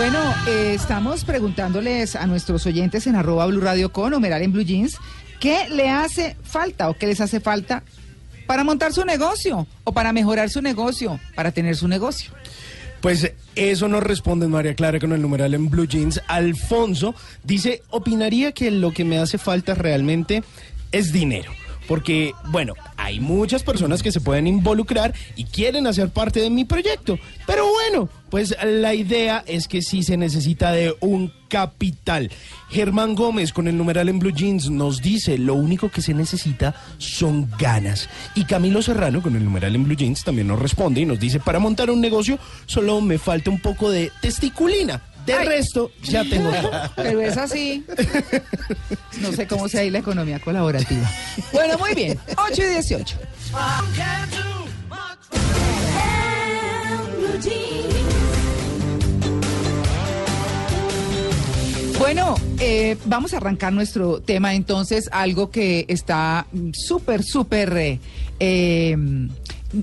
Bueno, eh, estamos preguntándoles a nuestros oyentes en arroba Blue con Omeral en Blue Jeans, ¿qué le hace falta o qué les hace falta para montar su negocio o para mejorar su negocio, para tener su negocio? Pues eso nos responde María Clara con el numeral en Blue Jeans. Alfonso dice, opinaría que lo que me hace falta realmente es dinero. Porque, bueno, hay muchas personas que se pueden involucrar y quieren hacer parte de mi proyecto. Pero bueno, pues la idea es que sí se necesita de un capital. Germán Gómez con el numeral en Blue Jeans nos dice, lo único que se necesita son ganas. Y Camilo Serrano con el numeral en Blue Jeans también nos responde y nos dice, para montar un negocio solo me falta un poco de testiculina. De resto, ya tengo todo. Pero es así. No sé cómo sea ahí la economía colaborativa. Bueno, muy bien. 8 y 18. Bueno, eh, vamos a arrancar nuestro tema entonces, algo que está súper, súper, eh, eh,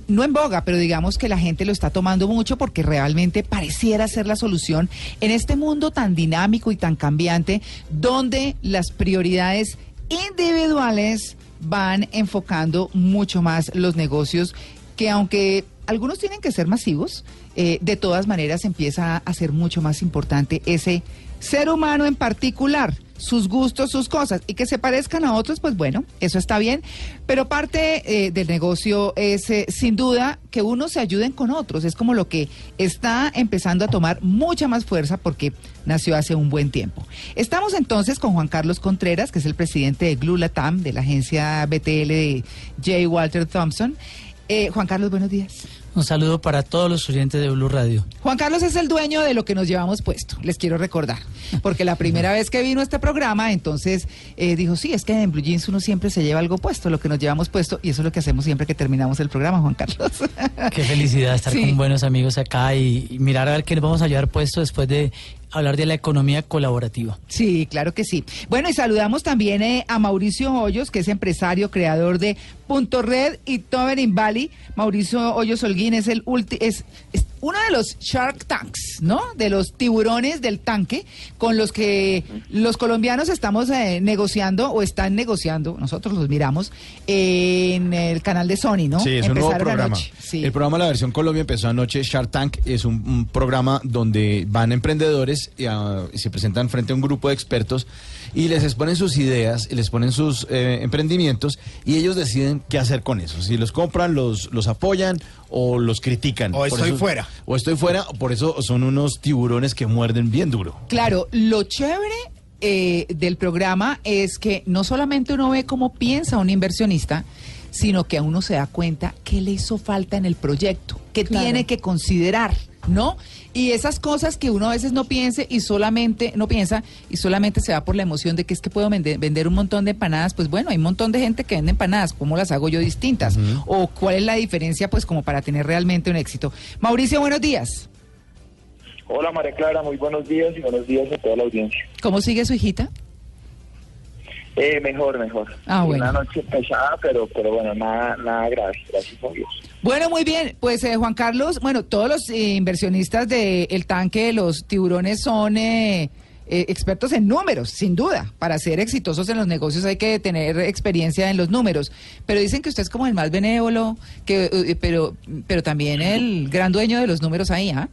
no en boga, pero digamos que la gente lo está tomando mucho porque realmente pareciera ser la solución en este mundo tan dinámico y tan cambiante, donde las prioridades individuales van enfocando mucho más los negocios que aunque algunos tienen que ser masivos, eh, de todas maneras empieza a ser mucho más importante ese ser humano en particular, sus gustos, sus cosas, y que se parezcan a otros, pues bueno, eso está bien. Pero parte eh, del negocio es, eh, sin duda, que unos se ayuden con otros. Es como lo que está empezando a tomar mucha más fuerza porque nació hace un buen tiempo. Estamos entonces con Juan Carlos Contreras, que es el presidente de Glulatam, de la agencia BTL de J. Walter Thompson. Eh, Juan Carlos, buenos días. Un saludo para todos los oyentes de Blue Radio. Juan Carlos es el dueño de lo que nos llevamos puesto, les quiero recordar. Porque la primera vez que vino a este programa, entonces eh, dijo, sí, es que en Blue Jeans uno siempre se lleva algo puesto, lo que nos llevamos puesto, y eso es lo que hacemos siempre que terminamos el programa, Juan Carlos. Qué felicidad estar Sí. con buenos amigos acá y, y mirar a ver qué nos vamos a llevar puesto después de hablar de la economía colaborativa. Sí, claro que sí. Bueno, y saludamos también eh, a Mauricio Hoyos, que es empresario, creador de Punto Red y Tobin Valley. Mauricio Hoyos Holguín es el es uno de los Shark Tanks, ¿no? De los tiburones del tanque con los que los colombianos estamos eh, negociando o están negociando, nosotros los miramos, en el canal de Sony, ¿no? Sí, es un nuevo programa. sí. El programa La Versión Colombia empezó anoche. Shark Tank es un, un programa donde van emprendedores y, ah, y se presentan frente a un grupo de expertos y les exponen sus ideas y les ponen sus eh, emprendimientos y ellos deciden qué hacer con eso. Si los compran, los, los apoyan o los critican. O Por estoy eso- fuera. O estoy fuera. Por eso son unos tiburones que muerden bien duro. Claro, lo chévere eh, del programa es que no solamente uno ve cómo piensa un inversionista, sino que a uno se da cuenta qué le hizo falta en el proyecto, qué Claro. tiene que considerar, ¿no? Y esas cosas que uno a veces no piense y solamente no piensa y solamente se va por la emoción de que es que puedo vender, vender un montón de empanadas, pues bueno, hay un montón de gente que vende empanadas, ¿cómo las hago yo distintas? O cuál es la diferencia pues como para tener realmente un éxito. Mauricio, buenos días. Hola María Clara, muy buenos días y buenos días a toda la audiencia. ¿Cómo sigue su hijita? Eh, mejor, mejor. Ah, bueno. Una noche pesada, pero, pero bueno, nada, nada grave, gracias a Dios. Bueno, muy bien. Pues eh, Juan Carlos, bueno, todos los eh, inversionistas del tanque de los tiburones son eh, eh, expertos en números, sin duda. Para ser exitosos en los negocios hay que tener experiencia en los números. Pero dicen que usted es como el más benévolo, que, eh, pero, pero también el gran dueño de los números ahí, ¿ah?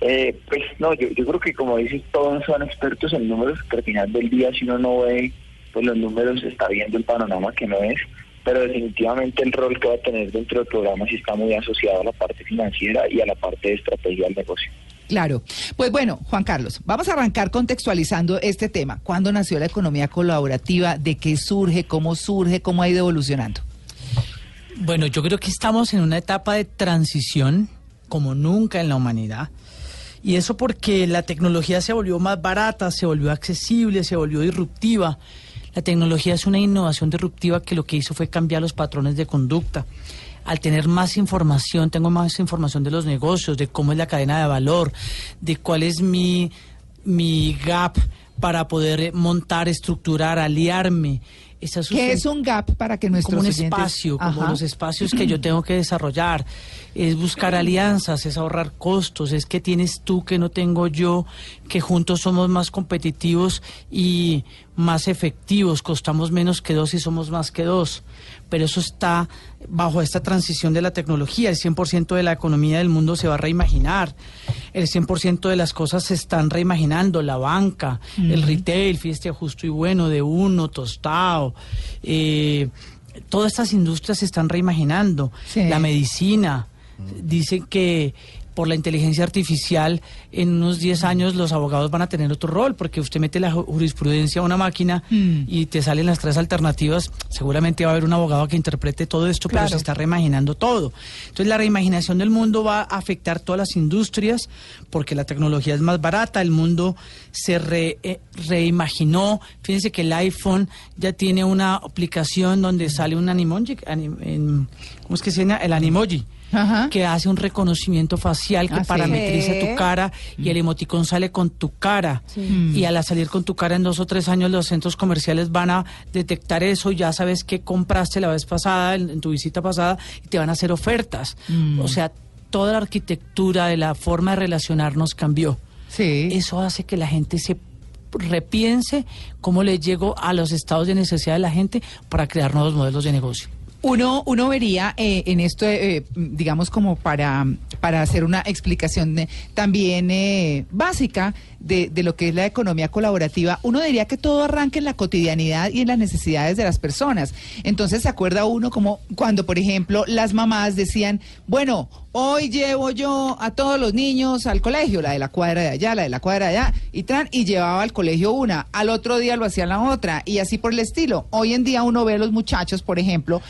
Pues no, yo, yo creo que como dices, todos son expertos en números, que al final del día si uno no ve pues los números está viendo el panorama que no es, pero definitivamente el rol que va a tener dentro del programa sí está muy asociado a la parte financiera y a la parte de estrategia del negocio. Claro. Pues bueno, Juan Carlos, vamos a arrancar contextualizando este tema. ¿Cuándo nació la economía colaborativa? ¿De qué surge? ¿Cómo surge? ¿Cómo ha ido evolucionando? Bueno, yo creo que estamos en una etapa de transición como nunca en la humanidad. Y eso porque la tecnología se volvió más barata, se volvió accesible, se volvió disruptiva. La tecnología es una innovación disruptiva que lo que hizo fue cambiar los patrones de conducta. Al tener más información, tengo más información de los negocios, de cómo es la cadena de valor, de cuál es mi, mi gap para poder montar, estructurar, aliarme, ¿Qué es un gap para que nuestros como un oyentes- espacio, como los espacios que yo tengo que desarrollar. Es buscar alianzas, es ahorrar costos, es que tienes tú que no tengo yo, que juntos somos más competitivos y más efectivos, costamos menos que dos y somos más que dos. Pero eso está bajo esta transición de la tecnología. El 100% de la economía del mundo se va a reimaginar. El 100% de las cosas se están reimaginando. La banca, el retail, fiesta justo y bueno, de uno, tostado. eh, todas estas industrias se están reimaginando. Sí. La medicina. Dicen que por la inteligencia artificial en unos 10 años los abogados van a tener otro rol, porque usted mete la ju- jurisprudencia a una máquina Mm. y te salen las tres alternativas, seguramente va a haber un abogado que interprete todo esto, pero se está reimaginando todo. Entonces la reimaginación del mundo va a afectar todas las industrias, porque la tecnología es más barata, el mundo se re- eh, reimaginó. Fíjense que el iPhone ya tiene una aplicación donde sale un animoji, anim- ¿cómo es que se llama? El animoji Ajá. que hace un reconocimiento facial que Ah, parametriza tu cara y el emoticón sale con tu cara. Mm. Y al salir con tu cara en dos o tres años los centros comerciales van a detectar eso, ya sabes qué compraste la vez pasada, en, en tu visita pasada, y te van a hacer ofertas. Mm. O sea, toda la arquitectura de la forma de relacionarnos cambió. Sí. Eso hace que la gente se repiense cómo le llegó a los estados de necesidad de la gente para crear nuevos modelos de negocio. Uno, uno vería eh, en esto, eh, digamos, como para, para hacer una explicación de- también eh, básica de, de lo que es la economía colaborativa, uno diría que todo arranca en la cotidianidad y en las necesidades de las personas. Entonces se acuerda uno como cuando, por ejemplo, las mamás decían, bueno, hoy llevo yo a todos los niños al colegio, la de la cuadra de allá, la de la cuadra de allá, y, tran, y llevaba al colegio una, al otro día lo hacía la otra, y así por el estilo. Hoy en día uno ve a los muchachos, por ejemplo,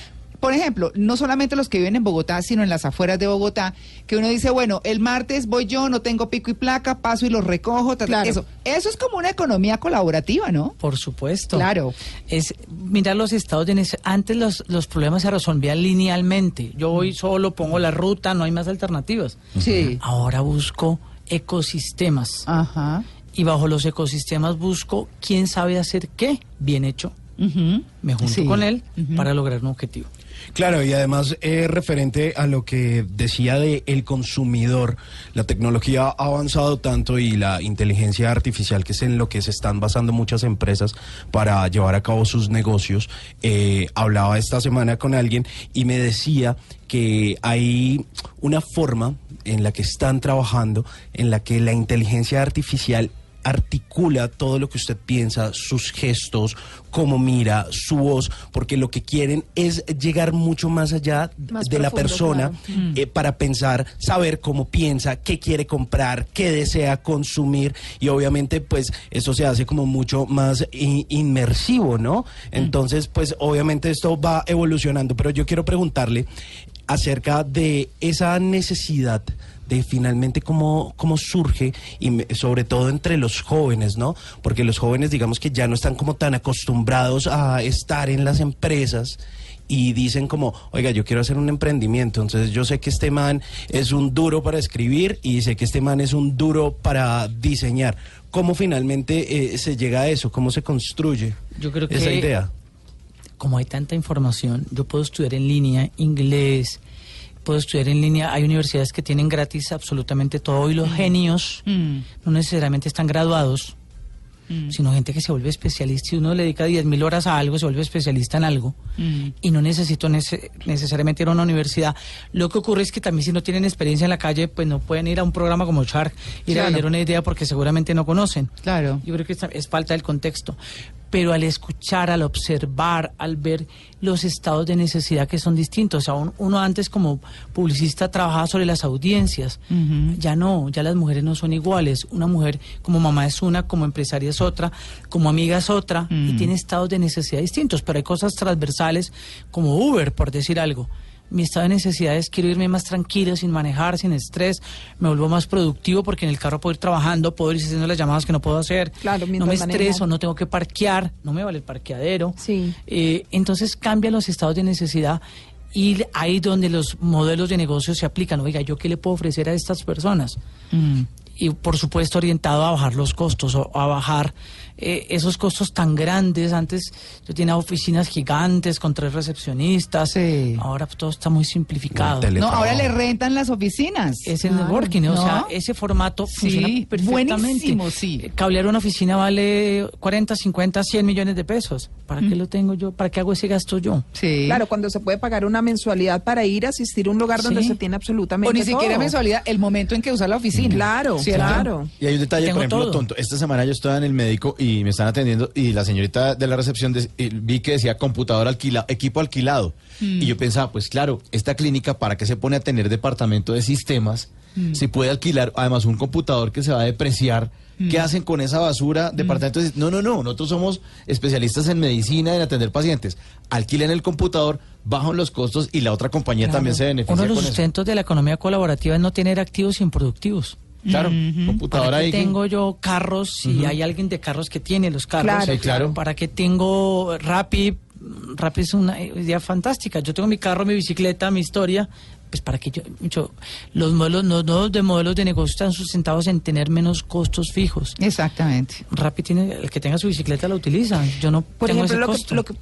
por ejemplo, no solamente los que viven en Bogotá, sino en las afueras de Bogotá, que uno dice, bueno, el martes voy yo, no tengo pico y placa, paso y los recojo, ta, ta, Claro. eso. Eso es como una economía colaborativa, ¿no? Por supuesto. Claro. Es mirar los estados de necesidad. Antes los, los problemas se resolvían linealmente. Yo voy solo, pongo la ruta, no hay más alternativas. Sí. Ahora busco ecosistemas. Ajá. Y bajo los ecosistemas busco quién sabe hacer qué bien hecho. Ujú. Me junto Sí. con él para lograr un objetivo. Claro, y además eh, referente a lo que decía de el consumidor, la tecnología ha avanzado tanto y la inteligencia artificial, que es en lo que se están basando muchas empresas para llevar a cabo sus negocios. Eh, hablaba esta semana con alguien y me decía que hay una forma en la que están trabajando, en la que la inteligencia artificial articula todo lo que usted piensa, sus gestos, cómo mira, su voz, porque lo que quieren es llegar mucho más allá Más de la persona claro. eh, para pensar, saber cómo piensa, qué quiere comprar, qué desea consumir y obviamente pues esto se hace como mucho más inmersivo, ¿no? Entonces pues obviamente esto va evolucionando, pero yo quiero preguntarle acerca de esa necesidad de finalmente cómo, cómo surge y sobre todo entre los jóvenes, ¿no? Porque los jóvenes digamos que ya no están como tan acostumbrados a estar en las empresas y dicen como, oiga, yo quiero hacer un emprendimiento, entonces yo sé que este man es un duro para escribir y sé que este man es un duro para diseñar. ¿Cómo finalmente eh, se llega a eso? ¿Cómo se construye Yo creo esa que- idea? como hay tanta información, yo puedo estudiar en línea inglés, puedo estudiar en línea, hay universidades que tienen gratis absolutamente todo y los genios Mm. no necesariamente están graduados, Mm. sino gente que se vuelve especialista. Si uno le dedica 10.000 horas a algo, se vuelve especialista en algo. Mm. Y no necesito nece- necesariamente ir a una universidad. Lo que ocurre es que también si no tienen experiencia en la calle, pues no pueden ir a un programa como Shark, ir Claro. a vender una idea porque seguramente no conocen. Claro. Yo creo que es falta del contexto. Pero al escuchar, al observar, al ver los estados de necesidad que son distintos. O sea, un- uno antes como publicista trabajaba sobre las audiencias. Ya no, ya las mujeres no son iguales. Una mujer como mamá es una, como empresaria es otra, como amiga es otra, y tiene estados de necesidad distintos. Pero hay cosas transversales como Uber, por decir algo. Mi estado de necesidad es quiero irme más tranquilo, sin manejar, sin estrés, me vuelvo más productivo porque en el carro puedo ir trabajando, puedo ir haciendo las llamadas que no puedo hacer, Claro, no me estreso, no tengo que parquear, no me vale el parqueadero. Sí. Eh, entonces cambian los estados de necesidad y ahí donde los modelos de negocio se aplican. Oiga, ¿yo qué le puedo ofrecer a estas personas? Mm. y por supuesto orientado a bajar los costos o a bajar eh, esos costos tan grandes. Antes yo tenía oficinas gigantes con tres recepcionistas. Sí. Ahora pues, todo está muy simplificado. No, ahora le rentan las oficinas. Es el Claro, networking, o sea, ese formato Sí, funciona perfectamente. buenísimo, sí. Eh, Cablear una oficina vale 40, 50, 100 millones de pesos. ¿Para Mm. qué lo tengo yo? ¿Para qué hago ese gasto yo? Sí. Claro, cuando se puede pagar una mensualidad para ir a asistir a un lugar donde Sí. se tiene absolutamente o ni siquiera todo. mensualidad, el momento en que usa la oficina. Claro, claro. Y hay un detalle, Tengo por ejemplo, todo. tonto. Esta semana yo estaba en el médico y me están atendiendo y la señorita de la recepción de- y vi que decía computador alquilado, equipo alquilado. Y yo pensaba, pues claro, esta clínica, ¿para qué se pone a tener departamento de sistemas? Si puede alquilar, además, un computador que se va a depreciar. ¿Qué hacen con esa basura? Departamento de- No, no, no. Nosotros somos especialistas en medicina, en atender pacientes. Alquilen el computador, bajan los costos y la otra compañía también se beneficia Uno de los sustentos de la economía colaborativa es no tener activos improductivos. Claro, ¿Para computadora qué ahí. que- tengo yo carros si hay alguien de carros que tiene los carros? Claro, Sí, claro. ¿Para qué tengo Rappi? Rappi es una idea fantástica. Yo tengo mi carro, mi bicicleta, mi historia. Pues para que yo, yo- los modelos, los nuevos de modelos de negocio están sustentados en tener menos costos fijos. Exactamente. Rappi tiene, el que tenga su bicicleta la utiliza. Yo no Por tengo ejemplo, ese lo que, costo. lo, que,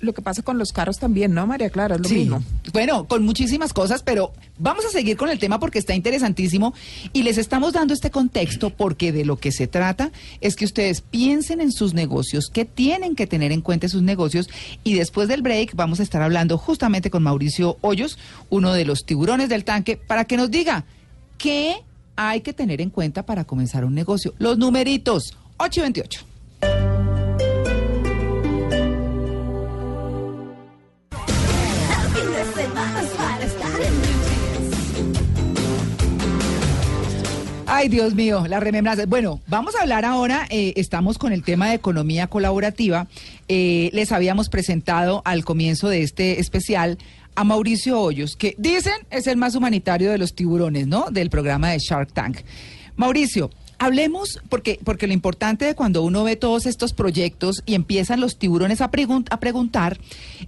lo que pasa con los carros también, ¿no, María Clara? Es lo Sí. mismo. Bueno, con muchísimas cosas, pero vamos a seguir con el tema porque está interesantísimo y les estamos dando este contexto porque de lo que se trata es que ustedes piensen en sus negocios, que tienen que tener en cuenta sus negocios y después del break vamos a estar hablando justamente con Mauricio Hoyos, uno de los tiburones del tanque, para que nos diga qué hay que tener en cuenta para comenzar un negocio. Los numeritos, 8 Ay, Dios mío, la remembranza. Bueno, vamos a hablar ahora, eh, estamos con el tema de economía colaborativa. Eh, les habíamos presentado al comienzo de este especial a Mauricio Hoyos, que dicen es el más humanitario de los tiburones, ¿no? Del programa de Shark Tank. Mauricio, hablemos, porque, porque lo importante de cuando uno ve todos estos proyectos y empiezan los tiburones a preguntar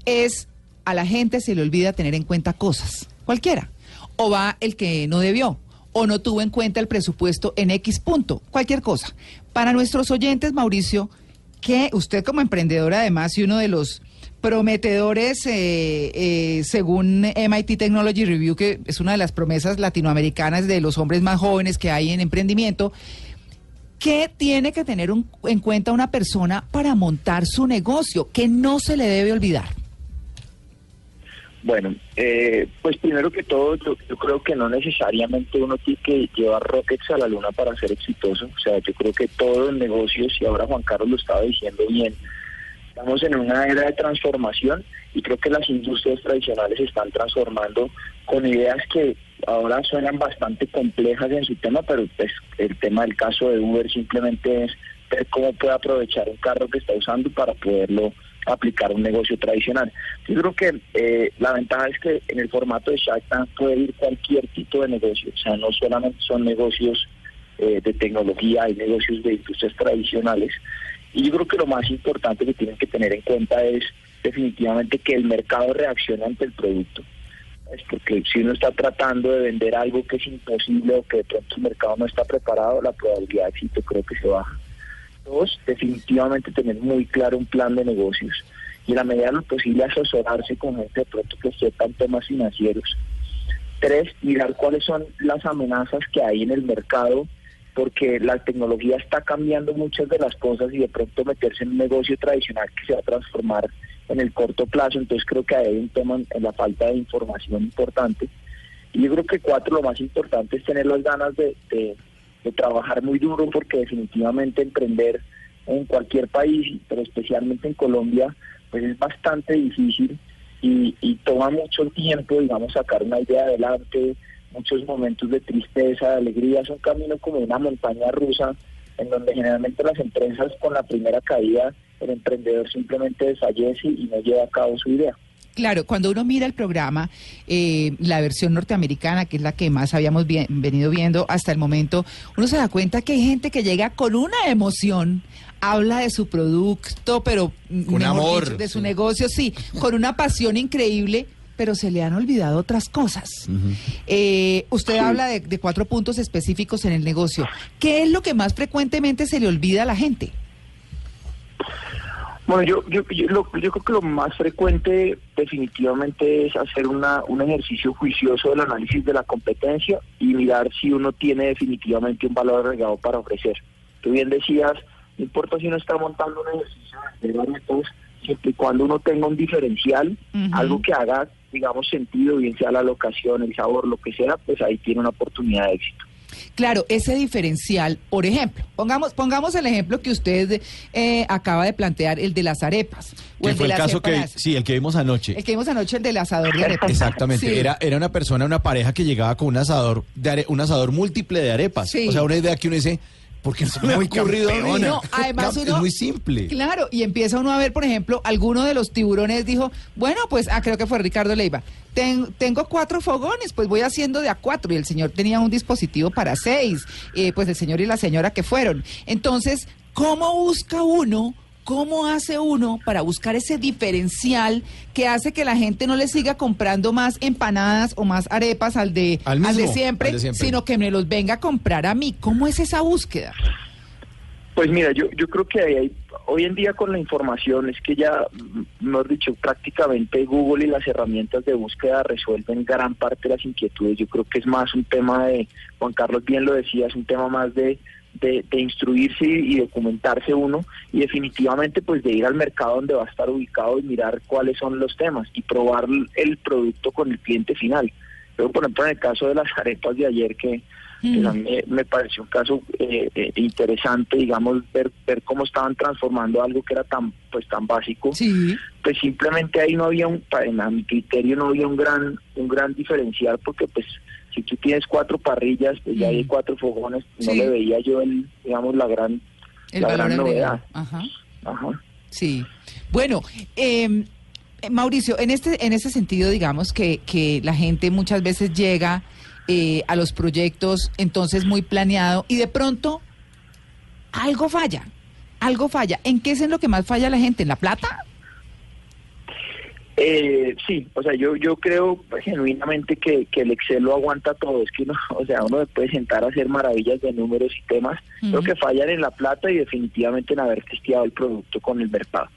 es a la gente se le olvida tener en cuenta cosas, cualquiera. O va el que no debió, o no tuvo en cuenta el presupuesto en X punto, cualquier cosa. Para nuestros oyentes, Mauricio, que usted como emprendedor además y uno de los prometedores, eh, eh, según MIT Technology Review, que es una de las promesas latinoamericanas de los hombres más jóvenes que hay en emprendimiento, ¿qué tiene que tener un- en cuenta una persona para montar su negocio? Que no se le debe olvidar. Bueno, eh, pues primero que todo, yo, creo que no necesariamente uno tiene que llevar rockets a la luna para ser exitoso. O sea, yo creo que todo el negocio, si ahora Juan Carlos lo estaba diciendo bien, estamos en una era de transformación y creo que las industrias tradicionales se están transformando con ideas que ahora suenan bastante complejas en su tema, pero pues el tema del caso de Uber simplemente es ver cómo puede aprovechar un carro que está usando para poderlo aplicar un negocio tradicional. Yo creo que eh, la ventaja es que en el formato de Shark Tank puede ir cualquier tipo de negocio, o sea, no solamente son negocios eh, de tecnología, hay negocios de industrias tradicionales. Y yo creo que lo más importante que tienen que tener en cuenta es definitivamente que el mercado reaccione ante el producto. Es porque si uno está tratando de vender algo que es imposible o que de pronto el mercado no está preparado, la probabilidad de éxito creo que se baja. Dos, definitivamente tener muy claro un plan de negocios y en la medida de lo posible asesorarse con gente de pronto que sepa en temas financieros. Tres, mirar cuáles son las amenazas que hay en el mercado porque la tecnología está cambiando muchas de las cosas y de pronto meterse en un negocio tradicional que se va a transformar en el corto plazo. Entonces creo que hay un tema en la falta de información importante. Y yo creo que cuatro, lo más importante es tener las ganas de, de, de trabajar muy duro porque definitivamente emprender en cualquier país, pero especialmente en Colombia, pues es bastante difícil y, toma mucho tiempo, digamos, sacar una idea adelante, muchos momentos de tristeza, de alegría, es un camino como una montaña rusa en donde generalmente las empresas con la primera caída, el emprendedor simplemente desfallece y no lleva a cabo su idea. Claro, cuando uno mira el programa, eh, la versión norteamericana, que es la que más habíamos venido viendo hasta el momento, uno se da cuenta que hay gente que llega con una emoción, habla de su producto, pero mm, Con amor, dicho, de su sí. negocio, sí, con una pasión increíble, pero se le han olvidado otras cosas. Eh, usted habla de, de cuatro puntos específicos en el negocio. ¿Qué es lo que más frecuentemente se le olvida a la gente? Bueno, yo, yo, yo, lo- yo creo que lo más frecuente definitivamente es hacer una, un ejercicio juicioso del análisis de la competencia y mirar si uno tiene definitivamente un valor agregado para ofrecer. Tú bien decías, no importa si uno está montando un ejercicio de varios, siempre y cuando uno tenga un diferencial, algo que haga, digamos, sentido, bien sea la locación, el sabor, lo que sea, pues ahí tiene una oportunidad de éxito. Claro, ese diferencial, por ejemplo, pongamos, pongamos el ejemplo que usted eh, acaba de plantear, el de las arepas. o Que el fue de el caso que, sí, el que vimos anoche. El que vimos anoche, el del asador de arepas. Exactamente, Sí. era, era una persona, una pareja que llegaba con un asador, de are- un asador múltiple de arepas. Sí. O sea, una idea que uno dice, ¿por qué no se me ha Muy ocurrido. No, además uno- Es muy simple. Claro, y empieza uno a ver, por ejemplo, alguno de los tiburones dijo, bueno, pues, ah, creo que fue Ricardo Leiva, "Ten- tengo cuatro fogones, pues voy haciendo de a cuatro, y el señor tenía un dispositivo para seis, eh, pues el señor y la señora que fueron. Entonces, ¿cómo busca uno? ¿Cómo hace uno para buscar ese diferencial que hace que la gente no le siga comprando más empanadas o más arepas al de, Al de siempre, al de siempre. sino que me los venga a comprar a mí? ¿Cómo es esa búsqueda? Pues mira, yo, yo creo que hay, hoy en día con la información es que ya, mejor dicho, prácticamente Google y las herramientas de búsqueda resuelven gran parte de las inquietudes. Yo creo que es más un tema de, Juan Carlos bien lo decía, es un tema más de, de, de instruirse y, documentarse uno y definitivamente pues de ir al mercado donde va a estar ubicado y mirar cuáles son los temas y probar el producto con el cliente final. Pero por ejemplo en el caso de las arepas de ayer que pues, a mí me, pareció un caso eh, eh, interesante, digamos, ver, ver cómo estaban transformando algo que era tan pues tan básico. Sí. Pues simplemente ahí no había un, a mi criterio no había un gran un gran diferencial porque pues si tú tienes cuatro parrillas, pues ya hay Mm. cuatro fogones, no Sí. le veía yo el digamos la gran El la gran novedad. Ajá. Ajá. Sí. Bueno, eh, Mauricio, en este, en ese sentido, digamos que, que la gente muchas veces llega eh, a los proyectos entonces muy planeado y de pronto algo falla. Algo falla. ¿En qué es en lo que más falla la gente? ¿En la plata? Eh, sí, o sea, yo yo creo pues, genuinamente que, que el Excel lo aguanta todo. Es que uno, o sea, uno se puede sentar a hacer maravillas de números y temas. Creo Ujú. que fallan en la plata y definitivamente en haber testeado el producto con el mercado.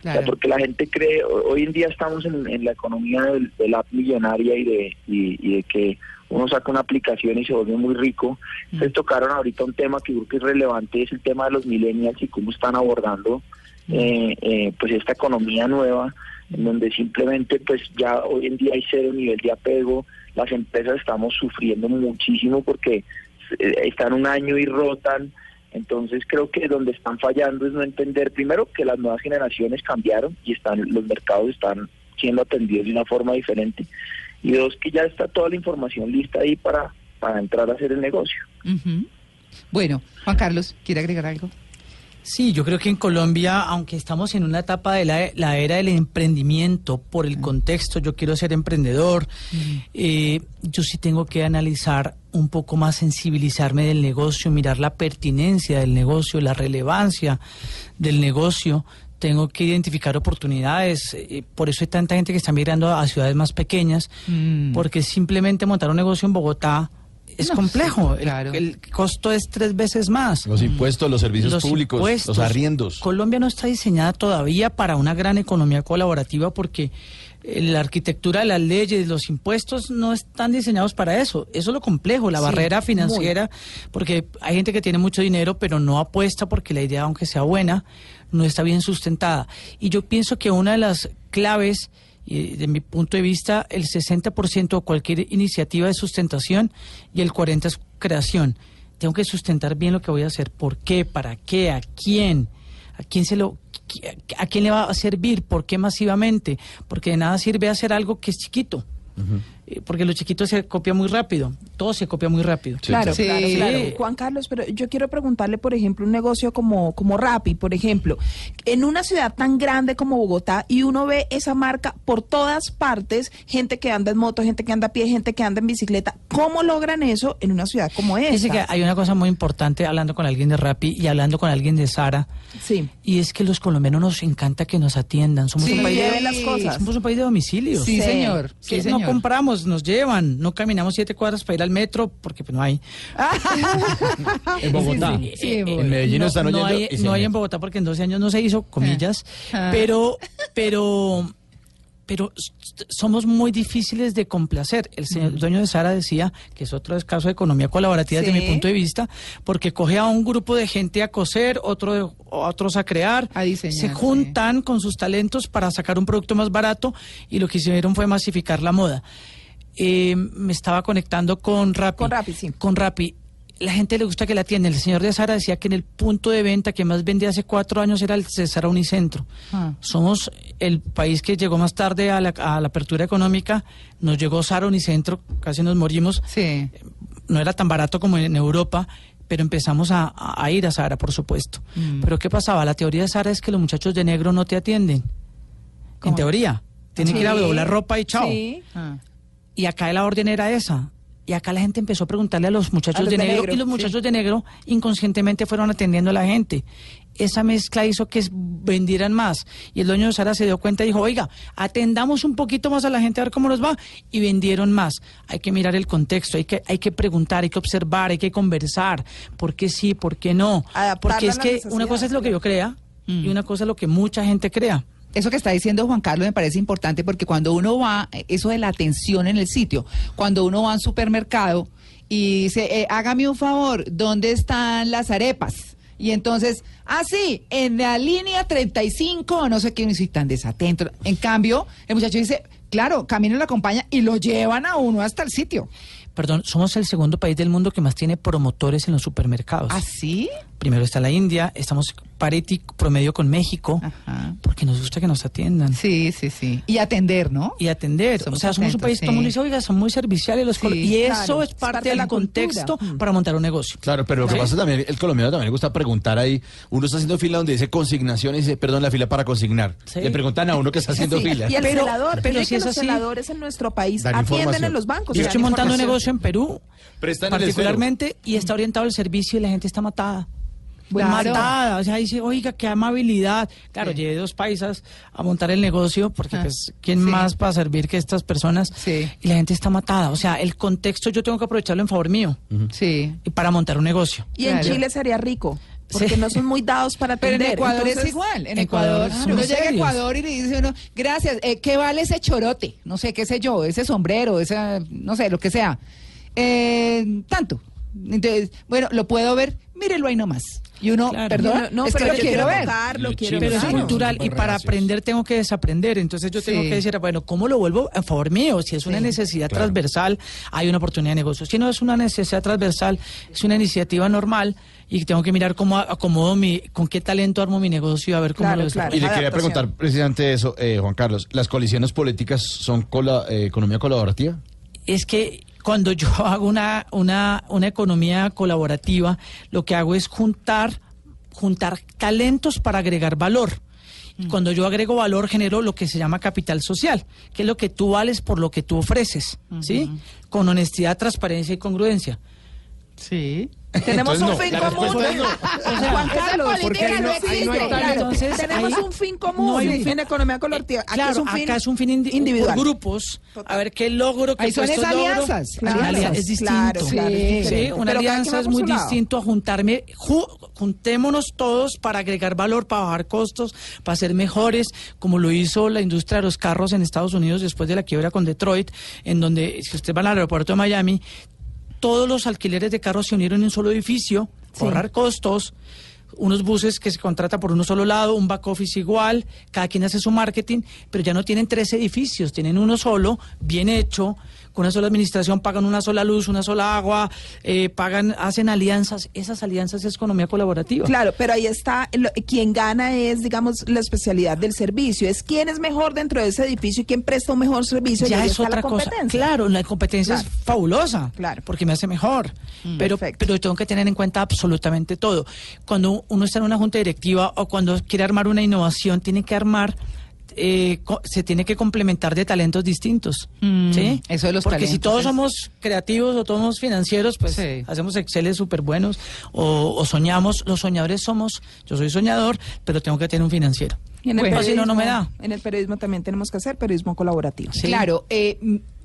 O sea, porque la gente cree, ho- hoy en día estamos en, en la economía del, de la app millonaria y de, y, y de que uno saca una aplicación y se vuelve muy rico. Entonces tocaron ahorita un tema que creo que es relevante, es el tema de los millennials y cómo están abordando eh, eh, pues esta economía nueva, en donde simplemente pues ya hoy en día hay cero nivel de apego, las empresas estamos sufriendo muchísimo porque eh, están un año y rotan, entonces creo que donde están fallando es no entender primero que las nuevas generaciones cambiaron y están los mercados están siendo atendidos de una forma diferente y dos que ya está toda la información lista ahí para para entrar a hacer el negocio. Bueno, Juan Carlos, ¿quiere agregar algo? Sí, yo creo que en Colombia, aunque estamos en una etapa de la, la era del emprendimiento, por el contexto, yo quiero ser emprendedor, eh, yo sí tengo que analizar un poco más, sensibilizarme del negocio, mirar la pertinencia del negocio, la relevancia del negocio. Tengo que identificar oportunidades, eh, por eso hay tanta gente que está migrando a ciudades más pequeñas, Mm. porque simplemente montar un negocio en Bogotá es No, complejo. El- claro. el costo es tres veces más. Los impuestos, los servicios Los públicos, impuestos. los arriendos. Colombia no está diseñada todavía para una gran economía colaborativa porque eh, la arquitectura de las leyes, los impuestos no están diseñados para eso. Eso es lo complejo, la Sí, barrera financiera, porque hay gente que tiene mucho dinero pero no apuesta porque la idea, aunque sea buena, no está bien sustentada. Y yo pienso que una de las claves y de mi punto de vista, el 60% de cualquier iniciativa de sustentación y el 40% es creación. Tengo que sustentar bien lo que voy a hacer. ¿Por qué? ¿Para qué? ¿A quién? ¿A quién se lo a quién le va a servir? ¿Por qué masivamente? Porque de nada sirve hacer algo que es chiquito. Porque lo chiquito se copia muy rápido. Todo se copia muy rápido. Claro, Sí. claro, claro. Juan Carlos, pero yo quiero preguntarle, por ejemplo, un negocio como, como Rappi, por ejemplo, en una ciudad tan grande como Bogotá y uno ve esa marca por todas partes, gente que anda en moto, gente que anda a pie, gente que anda en bicicleta, ¿cómo logran eso en una ciudad como Dice esta? que hay una cosa muy importante hablando con alguien de Rappi y hablando con alguien de Sara. Sí. Y es que los colombianos nos encanta que nos atiendan. Somos Sí. un país de las cosas. Somos un país de domicilios. Sí, Sí. señor. Sí, que señor. no compramos, nos llevan. No caminamos siete cuadras para ir al metro porque pues, no hay. En Bogotá. Sí, sí, bueno. En Medellín no, están no oyendo. hay, y se no hay en Bogotá porque en 12 años no se hizo, comillas. Ah. Pero, pero, pero s- somos muy difíciles de complacer. El señor el dueño de Sara decía que es otro caso de economía colaborativa desde mi punto de vista, porque coge a un grupo de gente a coser, otro de- otros a crear, A diseñar, se juntan con sus talentos para sacar un producto más barato y lo que hicieron fue masificar la moda. Eh, me estaba conectando con Rappi. Con Rappi, sí. Con Rappi. La gente le gusta que la atienda. El señor de Sara decía que en el punto de venta que más vendía hace cuatro años era el César Unicentro. Ah. Somos el país que llegó más tarde a la, a la apertura económica. Nos llegó Sara Unicentro, casi nos morimos. Sí. No era tan barato como en Europa, pero empezamos a, ir a Sara, por supuesto. Mm. Pero ¿qué pasaba? La teoría de Sara es que los muchachos de negro no te atienden. ¿Cómo? En teoría. Tienen que ir a doblar ropa y chao. Sí. Ah. Y acá la orden era esa. Y acá la gente empezó a preguntarle a los muchachos A los de, de negro, negro, y los sí. muchachos de negro inconscientemente fueron atendiendo a la gente. Esa mezcla hizo que vendieran más. Y el dueño de Sara se dio cuenta y dijo, oiga, atendamos un poquito más a la gente a ver cómo nos va. Y vendieron más. Hay que mirar el contexto, hay que, hay que preguntar, hay que observar, hay que conversar. ¿Por qué sí, por qué no? Adaptarla Porque es que una cosa es lo que yo crea Mm. y una cosa es lo que mucha gente crea. Eso que está diciendo Juan Carlos me parece importante porque cuando uno va, eso de la atención en el sitio, cuando uno va a un supermercado y dice, eh, hágame un favor, ¿dónde están las arepas? Y entonces, ah, sí, en la línea 35, no sé qué, y tan desatento. En cambio, el muchacho dice, claro, camino lo acompaña y lo llevan a uno hasta el sitio. Perdón, somos el segundo país del mundo que más tiene promotores en los supermercados. ¿Ah, sí? Primero está la India, estamos parity promedio con México, Ajá. porque nos gusta que nos atiendan. Sí, sí, sí. Y atender, ¿no? Y atender. Somos o sea, somos un país, sí. todo el mundo dice, oiga, son muy serviciales los Sí, colo-". Y eso claro, es es parte, parte de del cultura. contexto Mm. para montar un negocio. Claro, pero lo que pasa también, el colombiano también le gusta preguntar ahí. Uno está haciendo fila donde dice consignación y dice, perdón, la fila para consignar. Sí. Le preguntan a uno que está haciendo Sí, fila. Y el Pero- celador, pero si que es los así- celadores en nuestro país Dan atienden información. en los bancos. Yo estoy montando un negocio en Perú, Prestan particularmente, y está orientado al servicio y la gente está matada. Claro. Matada, o sea, dice, oiga, qué amabilidad. Claro, Sí. llevé dos paisas a montar el negocio, porque Ah, pues, ¿quién sí. más para servir que estas personas? Sí. Y la gente está matada. O sea, el contexto yo tengo que aprovecharlo en favor mío Sí. y para montar un negocio. Y en. Chile sería rico, porque Sí. no son muy dados para Pero atender. en Ecuador es igual. En Ecuador Ecuador, uno llega a. Ecuador y le dice uno, gracias, eh, ¿qué vale ese chorote? No sé, qué sé yo, ese sombrero, esa, no sé, lo que sea. Eh, tanto. Entonces, bueno, lo puedo ver, mírelo ahí nomás. Y uno, Claro. perdón, No, no, es pero lo quiero ver. tocarlo, Lo quiero Pero es cultural y para reacios. aprender tengo que desaprender. Entonces yo tengo Sí. que decir, bueno, ¿cómo lo vuelvo a favor mío? Si es una Sí. necesidad Claro. transversal, hay una oportunidad de negocio. Si no es una necesidad transversal, es una iniciativa normal y tengo que mirar cómo acomodo mi, con qué talento armo mi negocio a ver cómo Claro, lo claro. desarrollo. Y le quería preguntar precisamente eso, eh, Juan Carlos. ¿Las colisiones políticas son cola- eh, economía colaborativa? es que cuando yo hago una, una, una economía colaborativa, lo que hago es juntar, juntar talentos para agregar valor. Y Cuando yo agrego valor, genero lo que se llama capital social, que es lo que tú vales por lo que tú ofreces, ¿sí? Con honestidad, transparencia y congruencia. Sí. Tenemos un fin común. Juan Carlos, porque ahí no- existe. Entonces, tenemos un fin común, no hay un fin. de economía colaborativa. Aquí claro, es un fin acá es un fin indi- individual. por grupos, a ver qué logro, Ahí son esas alianzas, Claro, alianzas. es distinto. Claro, claro, es Sí. Una Pero alianza es muy distinto a juntarme, ju- juntémonos todos para agregar valor, para bajar costos, para ser mejores, como lo hizo la industria de los carros en Estados Unidos después de la quiebra con Detroit, en donde, si usted va al aeropuerto de Miami, todos los alquileres de carros se unieron en un solo edificio, ahorrar costos, unos buses que se contrata por uno solo lado, un back office igual, cada quien hace su marketing, pero ya no tienen tres edificios, tienen uno solo, bien hecho, con una sola administración, pagan una sola luz, una sola agua, eh, pagan, hacen alianzas, esas alianzas es economía colaborativa. Claro, pero ahí está, lo- quien gana es, digamos, la especialidad del servicio, es quién es mejor dentro de ese edificio y quién presta un mejor servicio. ya es otra cosa. Claro, la competencia Claro. es fabulosa. Claro. Porque me hace mejor. pero, perfecto. pero tengo que tener en cuenta absolutamente todo. Cuando uno está en una junta directiva o cuando quiere armar una innovación, tiene que armar. Eh, co- se tiene que complementar de talentos distintos. Mm, ¿sí? eso de los Porque si todos es- somos creativos o todos somos financieros, pues Sí. hacemos Exceles súper buenos o, o soñamos. Los soñadores somos, yo soy soñador, pero tengo que tener un financiero. Y en el Bueno, si no, no me periodismo- da. En el periodismo también tenemos que hacer periodismo colaborativo. Sí. Claro, eh,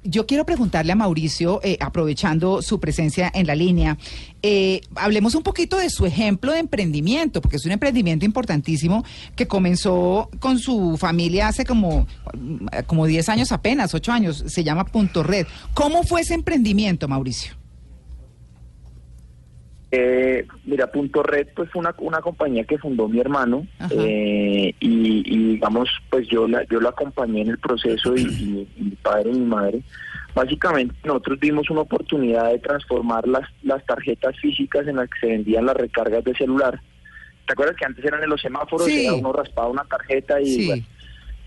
yo quiero preguntarle a Mauricio, eh, aprovechando su presencia en la línea, eh, hablemos un poquito de su ejemplo de emprendimiento, porque es un emprendimiento importantísimo que comenzó con su familia hace como, como 10 años apenas, 8 años, se llama Punto Red. ¿Cómo fue ese emprendimiento, Mauricio? Eh, mira, Punto Red pues fue una, una compañía que fundó mi hermano eh, y, y, digamos pues yo la yo lo acompañé en el proceso y, y- y mi padre y mi madre. Básicamente nosotros vimos una oportunidad de transformar las, las tarjetas físicas en las que se vendían las recargas de celular. ¿Te acuerdas que antes eran en los semáforos? Sí. Era uno raspaba una tarjeta y Sí. bueno,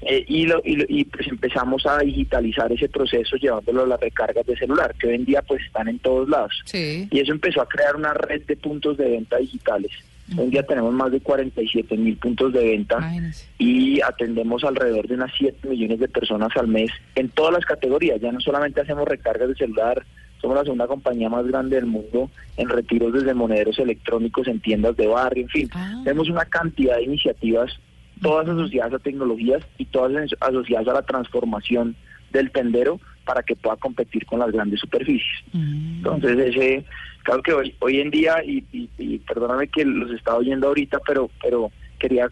eh, y, lo- y, lo- y, pues empezamos a digitalizar ese proceso llevándolo a las recargas de celular, que hoy en día pues están en todos lados. Sí. Y eso empezó a crear una red de puntos de venta digitales. Hoy en día tenemos más de 47 mil puntos de venta Imagínense. y atendemos alrededor de unas 7 millones de personas al mes en todas las categorías. Ya no solamente hacemos recargas de celular, somos la segunda compañía más grande del mundo en retiros desde monederos electrónicos en tiendas de barrio, en fin. Ah. Tenemos una cantidad de iniciativas, todas asociadas a tecnologías y todas as- asociadas a la transformación del tendero para que pueda competir con las grandes superficies. Mm. Entonces, ese, claro que hoy, hoy en día, y, y- y perdóname que los estaba oyendo ahorita, pero pero quería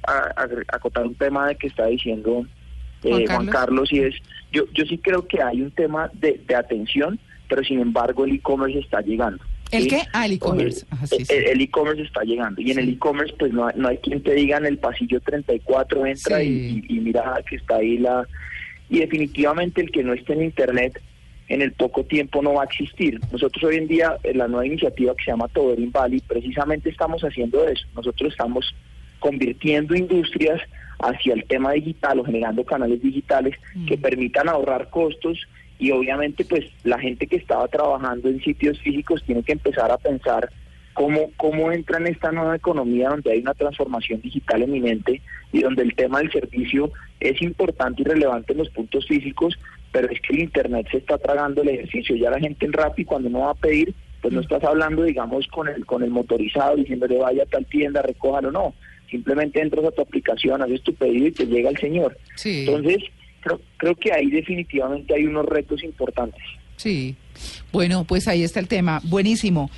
acotar un tema de que está diciendo eh, Juan Juan, Carlos. Carlos. y es, yo, yo sí creo que hay un tema de, de atención, pero sin embargo el e-commerce está llegando. ¿El qué? Ah, el e-commerce. Sí, El- sí. El e-commerce está llegando y en Sí. el e-commerce pues no hay, no hay quien te diga en el pasillo 34 entra y, mira que está ahí la... Y definitivamente el que no esté en internet en el poco tiempo no va a existir. Nosotros hoy en día, en la nueva iniciativa que se llama Toberin Valley, precisamente estamos haciendo eso. Nosotros estamos convirtiendo industrias hacia el tema digital o generando canales digitales que permitan ahorrar costos y obviamente pues la gente que estaba trabajando en sitios físicos tiene que empezar a pensar cómo, cómo entra en esta nueva economía donde hay una transformación digital eminente y donde el tema del servicio es importante y relevante en los puntos físicos, pero es que el Internet se está tragando el ejercicio. Ya la gente en Rappi cuando no va a pedir, pues no estás hablando, digamos, con el, con el motorizado diciéndole vaya a tal tienda, recójalo, no. Simplemente entras a tu aplicación, haces tu pedido y te llega el señor. Sí. Entonces, creo, creo que ahí definitivamente hay unos retos importantes. Sí. Bueno, pues ahí está el tema. Buenísimo.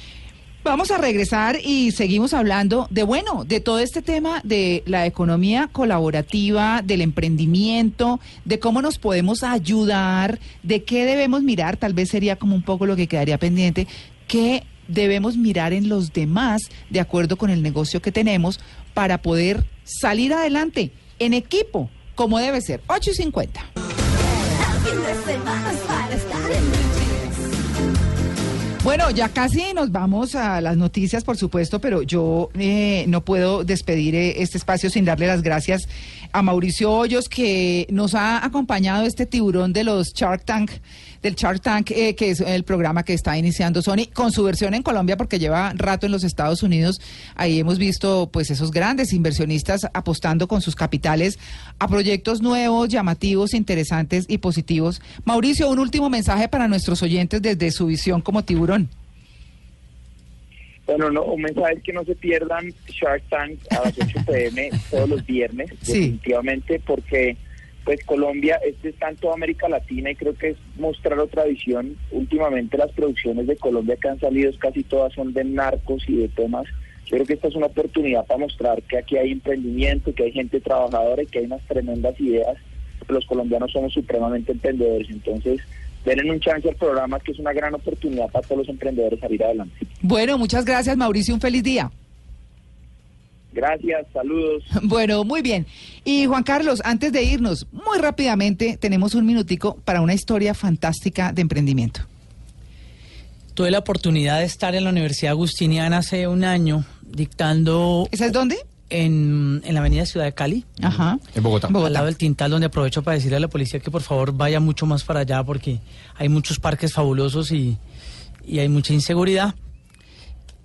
Vamos a regresar y seguimos hablando de, bueno, de todo este tema de la economía colaborativa, del emprendimiento, de cómo nos podemos ayudar, de qué debemos mirar, tal vez sería como un poco lo que quedaría pendiente, qué debemos mirar en los demás de acuerdo con el negocio que tenemos para poder salir adelante en equipo, como debe ser. 8 y 50. El fin de semana es para estar en Blue Jeans. Bueno, ya casi nos vamos a las noticias, por supuesto, pero yo eh, no puedo despedir eh, este espacio sin darle las gracias a Mauricio Hoyos, que nos ha acompañado este tiburón de los Shark Tank, del Shark Tank, eh, que es el programa que está iniciando Sony, con su versión en Colombia, porque lleva rato en los Estados Unidos. Ahí hemos visto, pues, esos grandes inversionistas apostando con sus capitales a proyectos nuevos, llamativos, interesantes y positivos. Mauricio, un último mensaje para nuestros oyentes desde su visión como tiburón. Bueno, no, un mensaje es que no se pierdan Shark Tank a las 8 pm todos los viernes, Sí. definitivamente, porque pues Colombia, este está en toda América Latina y creo que es mostrar otra visión. Últimamente las producciones de Colombia que han salido casi todas son de narcos y de temas. Creo que esta es una oportunidad para mostrar que aquí hay emprendimiento, que hay gente trabajadora y que hay unas tremendas ideas. Los colombianos somos supremamente emprendedores, entonces denle un chance al programa que es una gran oportunidad para todos los emprendedores salir adelante. Bueno, muchas gracias, Mauricio. Un feliz día. Gracias, saludos. Bueno, muy bien. Y Juan Carlos, antes de irnos, muy rápidamente, tenemos un minutico para una historia fantástica de emprendimiento. Tuve la oportunidad de estar en la Universidad Agustiniana hace un año dictando ¿Esa es dónde? en, en la avenida Ciudad de Cali. Ajá. En Bogotá. Al lado del Tintal, donde aprovecho para decirle a la policía que por favor vaya mucho más para allá porque hay muchos parques fabulosos y, y hay mucha inseguridad.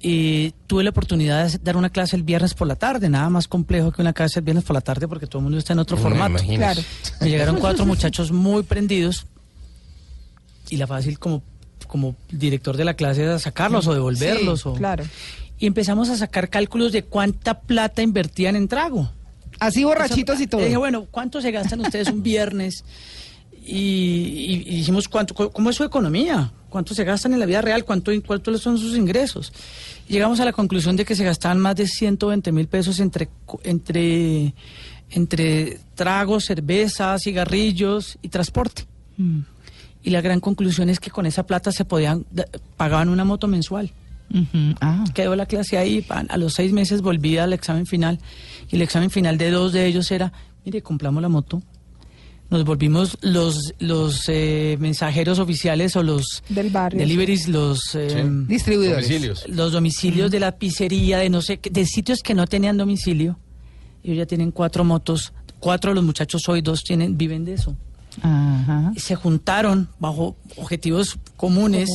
Y tuve la oportunidad de dar una clase el viernes por la tarde, nada más complejo que una clase el viernes por la tarde porque todo el mundo está en otro formato. Claro. Me llegaron cuatro muchachos muy prendidos y la fácil como, como director de la clase era sacarlos o devolverlos. Sí, o, claro. Y empezamos a sacar cálculos de cuánta plata invertían en trago. Así borrachitos y todo. Le dije, bueno, ¿cuánto se gastan ustedes un viernes? y, dijimos, ¿cuánto, cu- ¿cómo es su economía? ¿Cuánto se gastan en la vida real? ¿Cuánto, ¿Cuántos son sus ingresos? Llegamos a la conclusión de que se gastaban más de 120 mil pesos entre, entre, entre tragos, cerveza, cigarrillos y transporte. Y la gran conclusión es que con esa plata se podían, pagaban una moto mensual. Ah. Quedó la clase ahí, a los seis meses volví al examen final y el examen final de dos de ellos era, mire, compramos la moto. Nos volvimos los, los eh, mensajeros oficiales o los Del barrio. deliveries, los, eh, Distribuidores. Domicilios. los domicilios de la pizzería, de no sé qué, de sitios que no tenían domicilio. Ellos ya tienen cuatro motos, cuatro de los muchachos hoy, dos tienen, viven de eso Ajá. se juntaron bajo objetivos comunes,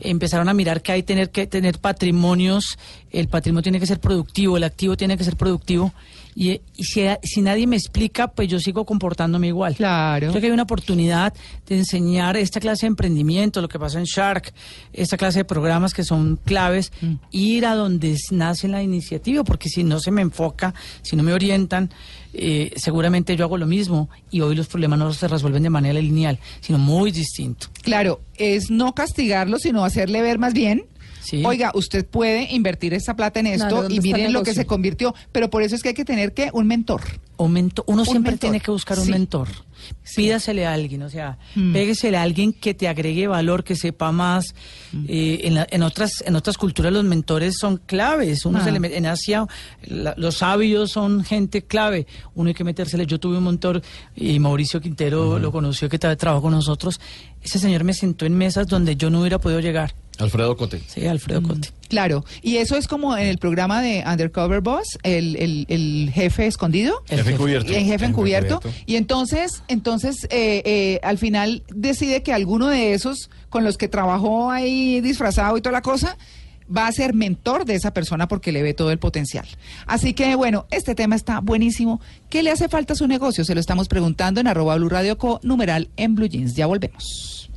empezaron a mirar que hay tener que tener patrimonios, el patrimonio tiene que ser productivo, el activo tiene que ser productivo y, y si, si nadie me explica, pues yo sigo comportándome igual. Claro. Creo que hay una oportunidad de enseñar esta clase de emprendimiento, lo que pasa en Shark, esta clase de programas que son claves, ir a donde nace la iniciativa, porque si no se me enfoca, si no me orientan, eh, seguramente yo hago lo mismo y hoy los problemas no se resuelven de manera lineal, sino muy distinto. Claro, es no castigarlo, sino hacerle ver más bien. Sí. Oiga, usted puede invertir esa plata en esto Claro, ¿dónde y miren lo que se convirtió. Pero por eso es que hay que tener que un mentor. Un mento- uno Un siempre mentor. tiene que buscar un Sí. mentor. Pídasele a alguien, o sea, Mm. péguesele a alguien que te agregue valor, que sepa más. Mm. Eh, en, la- en otras en otras culturas los mentores son claves. Uno Ah. se le met- en Asia la- los sabios son gente clave. Uno hay que metérsele. Yo tuve un mentor y Mauricio Quintero lo conoció que tra- trabajó con nosotros. Ese señor me sentó en mesas donde yo no hubiera podido llegar. Alfredo Cote. Sí, Alfredo Cote. Claro, y eso es como en el programa de Undercover Boss, el, el- el jefe escondido. El Jefe encubierto. Y el jefe encubierto. Y entonces, entonces eh, eh, al final decide que alguno de esos con los que trabajó ahí disfrazado y toda la cosa va a ser mentor de esa persona porque le ve todo el potencial. Así que bueno, este tema está buenísimo. ¿Qué le hace falta a su negocio? Se lo estamos preguntando en arroba Blue Radio Co, numeral en Blue Jeans. Ya volvemos.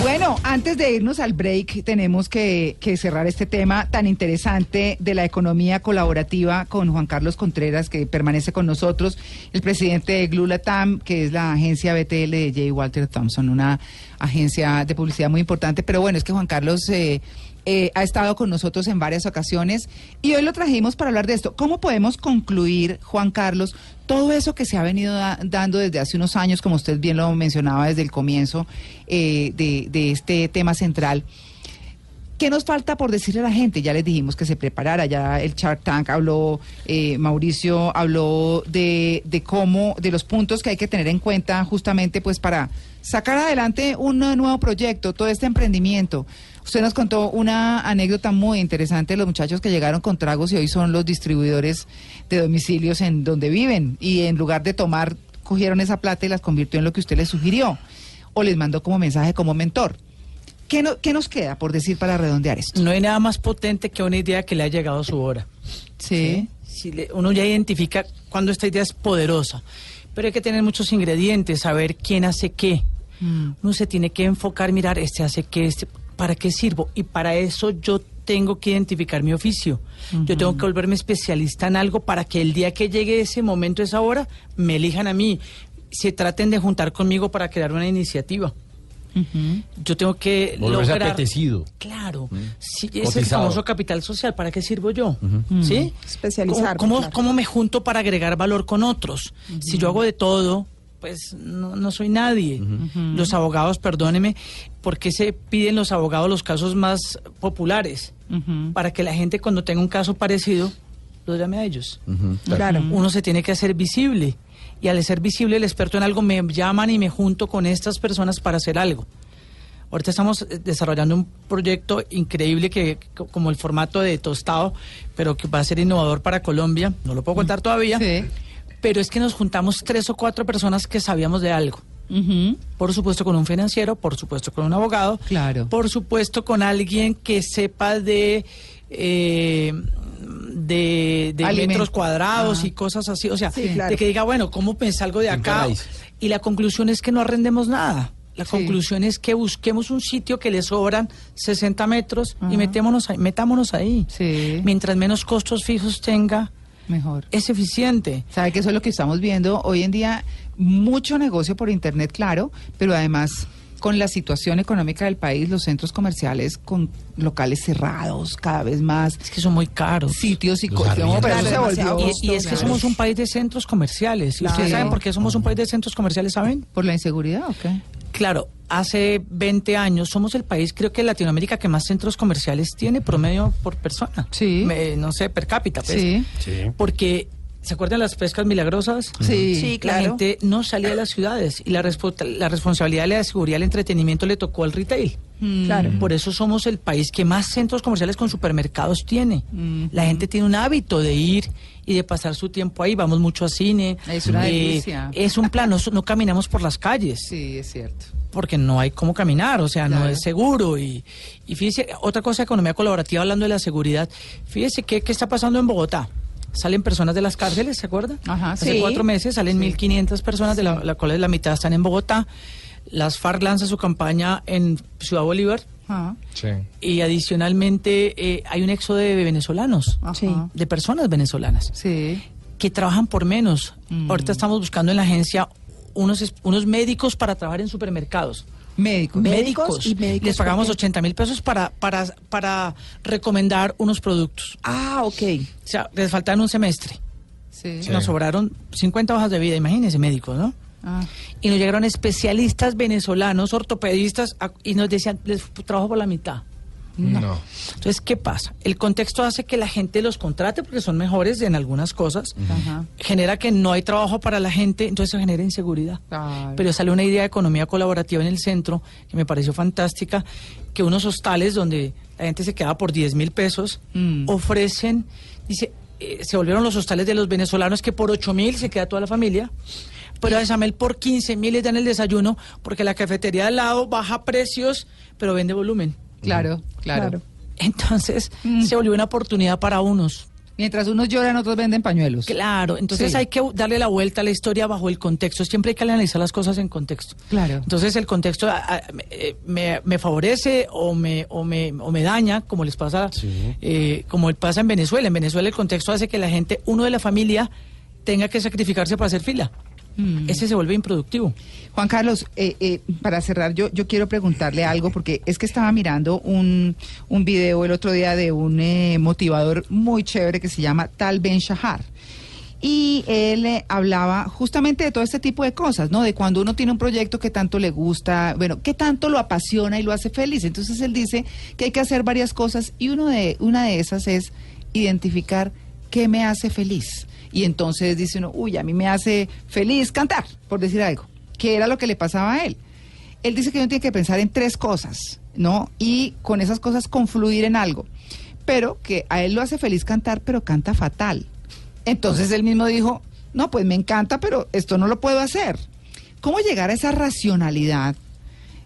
Bueno, antes de irnos al break, tenemos que, que cerrar este tema tan interesante de la economía colaborativa con Juan Carlos Contreras, que permanece con nosotros, el presidente de Glulatam, que es la agencia BTL de J. Walter Thompson, una agencia de publicidad muy importante. Pero bueno, es que Juan Carlos eh, eh, ha estado con nosotros en varias ocasiones y hoy lo trajimos para hablar de esto. ¿Cómo podemos concluir, Juan Carlos, todo eso que se ha venido da- dando desde hace unos años, como usted bien lo mencionaba desde el comienzo eh, de, de este tema central? ¿Qué nos falta por decirle a la gente? Ya les dijimos que se preparara, ya el Shark Tank habló, eh, Mauricio habló de, de cómo, de los puntos que hay que tener en cuenta justamente pues para sacar adelante un nuevo proyecto, todo este emprendimiento. Usted nos contó una anécdota muy interesante de los muchachos que llegaron con tragos y hoy son los distribuidores de domicilios en donde viven y en lugar de tomar, cogieron esa plata y las convirtió en lo que usted les sugirió o les mandó como mensaje como mentor. ¿Qué, no- qué nos queda por decir para redondear esto? No hay nada más potente que una idea que le ha llegado a su hora. Sí. Si le- uno ya identifica cuando esta idea es poderosa, pero hay que tener muchos ingredientes, saber quién hace qué. Mm. Uno se tiene que enfocar, mirar, este hace qué, este, para qué sirvo. Y para eso yo tengo que identificar mi oficio. Yo tengo que volverme especialista en algo para que el día que llegue ese momento, esa hora, me elijan a mí. Se traten de juntar conmigo para crear una iniciativa. Yo tengo que Volverse lograr... apetecido. Claro, sí, ese Cotizado. famoso capital social, ¿para qué sirvo yo? ¿Sí? Especializarme, ¿Cómo, cómo, claro. cómo me junto para agregar valor con otros? Si yo hago de todo, pues no, no soy nadie. Los abogados, perdóneme, ¿por qué se piden los abogados los casos más populares? Para que la gente cuando tenga un caso parecido, lo llame a ellos. Claro. Uno se tiene que hacer visible. Y al ser visible, el experto en algo me llaman y me junto con estas personas para hacer algo. Ahorita estamos eh, desarrollando un proyecto increíble que co- como el formato de tostado, pero que va a ser innovador para Colombia. No lo puedo contar todavía. Sí. Pero es que nos juntamos tres o cuatro personas que sabíamos de algo. Por supuesto con un financiero, por supuesto con un abogado, Claro. por supuesto con alguien que sepa de eh, de, metros cuadrados Ajá. y cosas así, o sea, Sí, claro. de que diga, bueno, ¿cómo me salgo de acá? Y la conclusión es que no arrendemos nada. La Sí. conclusión es que busquemos un sitio que le sobran 60 metros y metémonos ahí, metámonos ahí. Sí. Mientras menos costos fijos tenga, Mejor. es eficiente. ¿Sabe que eso es lo que estamos viendo hoy en día? Mucho negocio por Internet, claro, pero además con la situación económica del país, los centros comerciales con locales cerrados cada vez más, Es que son muy caros. sitios y cosas. Y, y es que somos un país de centros comerciales. ¿Y ustedes saben por qué somos un país de centros comerciales, saben? ¿Por la inseguridad o qué? Claro, hace 20 años somos el país, creo que Latinoamérica, que más centros comerciales tiene promedio por persona. Sí. Me- no sé, per cápita. pues. Sí. Porque, ¿se acuerdan las pescas milagrosas? Sí. Sí, claro. La gente no salía de las ciudades y la, respo- la responsabilidad de la seguridad y el entretenimiento le tocó al retail. Mm. Claro. Por eso somos el país que más centros comerciales con supermercados tiene. Mm. La gente tiene un hábito de ir y de pasar su tiempo ahí. Vamos mucho a cine. Eh, Es una delicia. es un plan, no, no caminamos por las calles Sí, es cierto. porque no hay cómo caminar, o sea, no es seguro. Y, y fíjese, otra cosa, economía colaborativa, hablando de la seguridad, fíjese qué, qué está pasando en Bogotá. Salen personas de las cárceles, ¿se acuerda? Ajá, Hace sí. cuatro meses salen Sí. 1.500 personas, de la, la cual la mitad están en Bogotá. Las FARC lanzan su campaña en Ciudad Bolívar Ah, Sí. y adicionalmente eh, hay un éxodo de venezolanos, ajá. De personas venezolanas Sí. que trabajan por menos. Mm. Ahorita estamos buscando en la agencia unos, es- unos médicos para trabajar en supermercados. Médicos. Médicos y médicos, Les pagamos ¿por qué? 80 mil pesos para, para, para recomendar unos productos. Ah, ok. O sea, les faltan un semestre. Sí. Sí. Nos sobraron 50 hojas de vida, imagínense, médicos, ¿no? Ah, Y nos llegaron especialistas venezolanos, ortopedistas, a- y nos decían, les trabajo por la mitad. No. Entonces, ¿qué pasa? El contexto hace que la gente los contrate porque son mejores en algunas cosas. Ajá. Genera que no hay trabajo para la gente, entonces eso genera inseguridad. Pero sale una idea de economía colaborativa en el centro que me pareció fantástica, que unos hostales donde la gente se quedaba por 10 mil pesos Mm. ofrecen, dice, eh, se volvieron los hostales de los venezolanos que por 8 mil se queda toda la familia. Pero a Isamel por 15 mil les dan el desayuno porque la cafetería de al lado baja precios, pero vende volumen. Claro, claro, Claro. Entonces Mm. se volvió una oportunidad para unos. Mientras unos lloran, otros venden pañuelos. Claro, entonces Sí. hay que darle la vuelta a la historia bajo el contexto. Siempre hay que analizar las cosas en contexto. Claro. Entonces el contexto ah, ah, me- me, me favorece o me, o, me, o me daña, como les pasa, Sí. eh, como pasa en Venezuela. En Venezuela el contexto hace que la gente, uno de la familia, tenga que sacrificarse para hacer fila. Mm. Ese se vuelve improductivo. Juan Carlos, eh, eh, para cerrar, yo, yo quiero preguntarle algo, porque es que estaba mirando un, un video el otro día de un eh, motivador muy chévere que se llama Tal Ben Shahar. Y él eh, hablaba justamente de todo este tipo de cosas, ¿no? De cuando uno tiene un proyecto que tanto le gusta, bueno, que tanto lo apasiona y lo hace feliz. Entonces él dice que hay que hacer varias cosas y uno de, una de esas es identificar qué me hace feliz. Y entonces dice uno, uy, a mí me hace feliz cantar, por decir algo, que era lo que le pasaba a él. Él dice que uno tiene que pensar en tres cosas, ¿no? Y con esas cosas confluir en algo. Pero que a él lo hace feliz cantar, pero canta fatal. Entonces él mismo dijo, no, pues me encanta, pero esto no lo puedo hacer. ¿Cómo llegar a esa racionalidad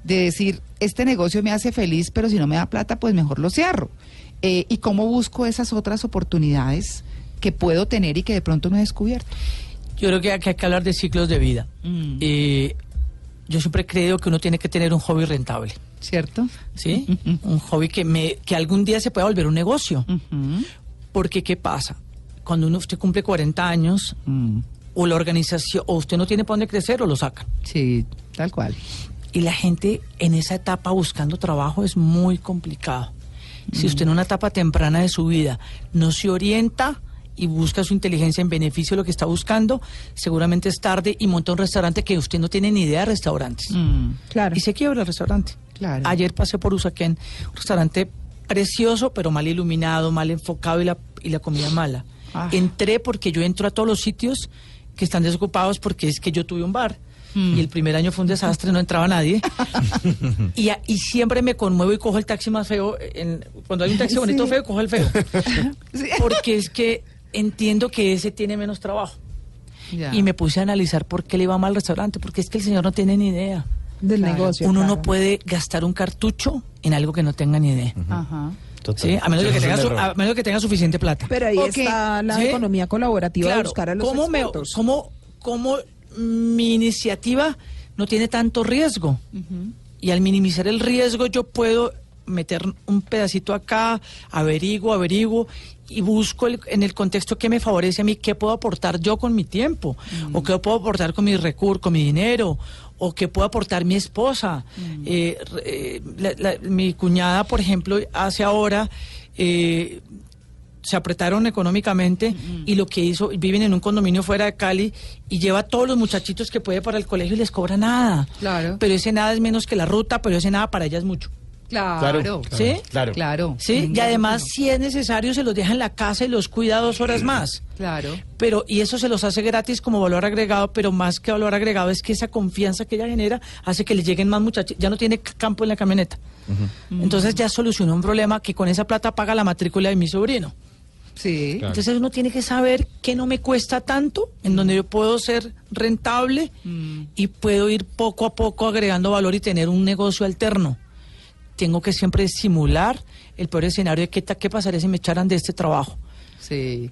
de decir, este negocio me hace feliz, pero si no me da plata, pues mejor lo cierro? Eh, ¿Y cómo busco esas otras oportunidades que puedo tener y que de pronto no he descubierto? Yo creo que hay que, hay que hablar de ciclos de vida. Mm. Eh, yo siempre creo que uno tiene que tener un hobby rentable. ¿Cierto? ¿Sí? Un hobby que, me, que algún día se pueda volver un negocio. Porque, ¿qué pasa? Cuando uno usted cumple 40 años, Mm. o la organización, o usted no tiene para dónde crecer, o lo sacan. Sí, tal cual. Y la gente en esa etapa buscando trabajo es muy complicado. Si usted en una etapa temprana de su vida no se orienta y busca su inteligencia en beneficio de lo que está buscando, seguramente es tarde y monta un restaurante que usted no tiene ni idea de restaurantes. Mm. Claro. Y se quiebra el restaurante. Claro. Ayer pasé por Usaquén, un restaurante precioso, pero mal iluminado, mal enfocado y la, y la comida mala. Ah. Entré porque yo entro a todos los sitios que están desocupados porque es que yo tuve un bar. Mm. Y el primer año fue un desastre, no entraba nadie. y, a- y siempre me conmuevo y cojo el taxi más feo. en- cuando hay un taxi bonito Sí. feo, cojo el feo. Sí. Porque es que entiendo que ese tiene menos trabajo. Ya. Y me puse a analizar por qué le iba mal al restaurante, porque es que el señor no tiene ni idea. Del Claro. negocio. Uno claro. no puede gastar un cartucho en algo que no tenga ni idea. Ajá. Total. ¿sí? A, menos de que tenga su- a menos de que tenga suficiente plata. Pero ahí Ok, está la ¿sí? economía colaborativa de Claro, buscar a los ¿cómo, me- expertos. cómo- cómo mi iniciativa no tiene tanto riesgo? Y al minimizar el riesgo yo puedo meter un pedacito acá, averiguo, averiguo y busco el- en el contexto que me favorece a mí, qué puedo aportar yo con mi tiempo, o qué puedo aportar con mi recurso, con mi dinero, o qué puedo aportar mi esposa. Eh, re- eh, la- la- mi cuñada, por ejemplo, hace ahora... eh, se apretaron económicamente y lo que hizo, viven en un condominio fuera de Cali y lleva a todos los muchachitos que puede para el colegio y les cobra nada. Claro. Pero ese nada es menos que la ruta, pero ese nada para ella es mucho. Claro. Claro, ¿Sí? Claro. Claro. ¿Sí? Y además, si es necesario, se los deja en la casa y los cuida dos horas más. Claro. Pero, y eso se los hace gratis como valor agregado, pero más que valor agregado es que esa confianza que ella genera hace que le lleguen más muchachos. Ya no tiene campo en la camioneta. Entonces ya solucionó un problema que con esa plata paga la matrícula de mi sobrino. Sí. Claro. Entonces uno tiene que saber que no me cuesta tanto, en donde yo puedo ser rentable y puedo ir poco a poco agregando valor y tener un negocio alterno. Tengo que siempre simular el peor escenario de qué, qué pasaría si me echaran de este trabajo. Sí.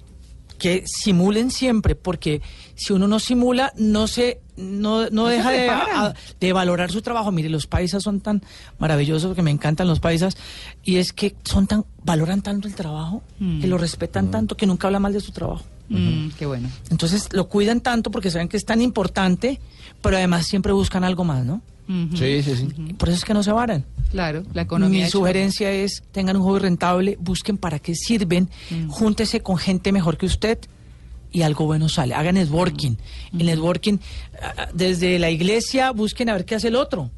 Que simulen siempre, porque si uno no simula, no se no, no No se deja de, prepara. a- de valorar su trabajo. Mire, los paisas son tan maravillosos, porque me encantan los paisas, y es que son tan valoran tanto el trabajo, que lo respetan tanto, que nunca habla mal de su trabajo. Mm, qué bueno. Entonces lo cuidan tanto porque saben que es tan importante, pero además siempre buscan algo más, ¿no? Sí, sí, sí. Por eso es que no se varan. Claro, la economía. Mi sugerencia es, tengan un hobby rentable, busquen para qué sirven, júntese con gente mejor que usted y algo bueno sale. Hagan networking. El networking, desde la iglesia, busquen a ver qué hace el otro.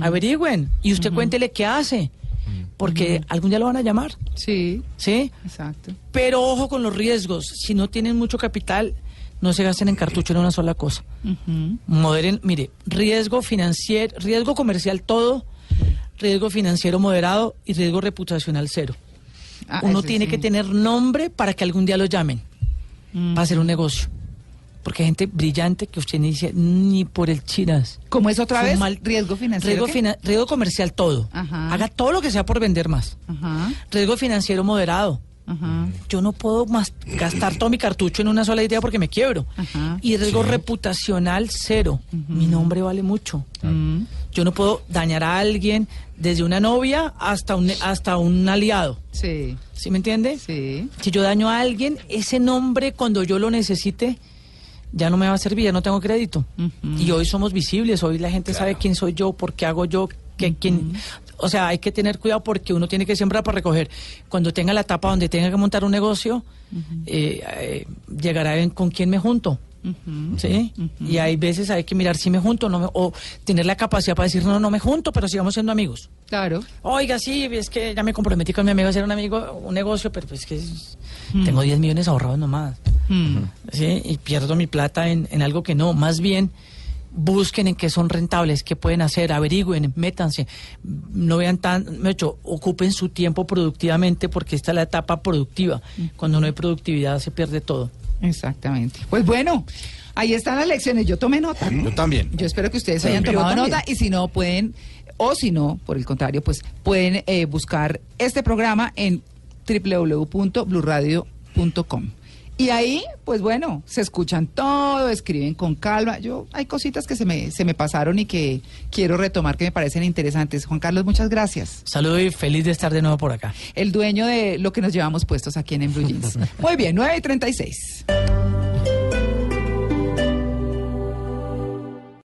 Averigüen. Y usted cuéntele qué hace. Porque algún día lo van a llamar. Sí, ¿Sí? exacto. Pero ojo con los riesgos. Si no tienen mucho capital, no se gasten en cartucho en una sola cosa. Moderen, mire, riesgo financiero, riesgo comercial todo, riesgo financiero moderado y riesgo reputacional cero. Ah, Uno tiene sí. que tener nombre para que algún día lo llamen Mm. para hacer un negocio. Porque hay gente brillante que usted ni dice ni por el chiras. ¿Cómo es otra vez? mal- riesgo financiero. Riesgo, riesgo comercial todo. Ajá. Haga todo lo que sea por vender más. Ajá, Riesgo financiero moderado. Ajá. Yo no puedo más gastar todo mi cartucho en una sola idea porque me quiebro. Ajá. Y riesgo reputacional cero. Mi nombre vale mucho. Yo no puedo dañar a alguien desde una novia hasta un, hasta un aliado. Sí, ¿Sí me entiende? sí. Si yo daño a alguien, ese nombre cuando yo lo necesite ya no me va a servir, ya no tengo crédito. Y hoy somos visibles, hoy la gente sabe quién soy yo, por qué hago yo, qué, quién... O sea, hay que tener cuidado porque uno tiene que sembrar para recoger. Cuando tenga la etapa donde tenga que montar un negocio, eh, eh, llegará en con quién me junto. ¿Sí? Y hay veces hay que mirar si me junto o no me- o tener la capacidad para decir, no, no me junto, pero sigamos siendo amigos. Claro. Oiga, sí, es que ya me comprometí con mi amigo a hacer un amigo, un negocio, pero pues que es- tengo 10 millones ahorrados nomás. Mm. ¿sí? Y pierdo mi plata en, en algo que no. Más bien, busquen en qué son rentables, qué pueden hacer, averigüen, métanse. No vean tan, me hecho, ocupen su tiempo productivamente porque esta es la etapa productiva. Cuando no hay productividad se pierde todo. Exactamente. Pues bueno, ahí están las lecciones. Yo tomé nota. Yo también. Yo espero que ustedes hayan Yo tomado también. nota y si no pueden, o si no, por el contrario, pues pueden eh, buscar este programa en www.bluradio.com. Y ahí, pues bueno, se escuchan todo, escriben con calma. Yo hay cositas que se me, se me pasaron y que quiero retomar que me parecen interesantes. Juan Carlos, muchas gracias. Saludo y feliz de estar de nuevo por acá. El dueño de lo que nos llevamos puestos aquí en, en Blue Jeans. Muy bien, 9 y 36.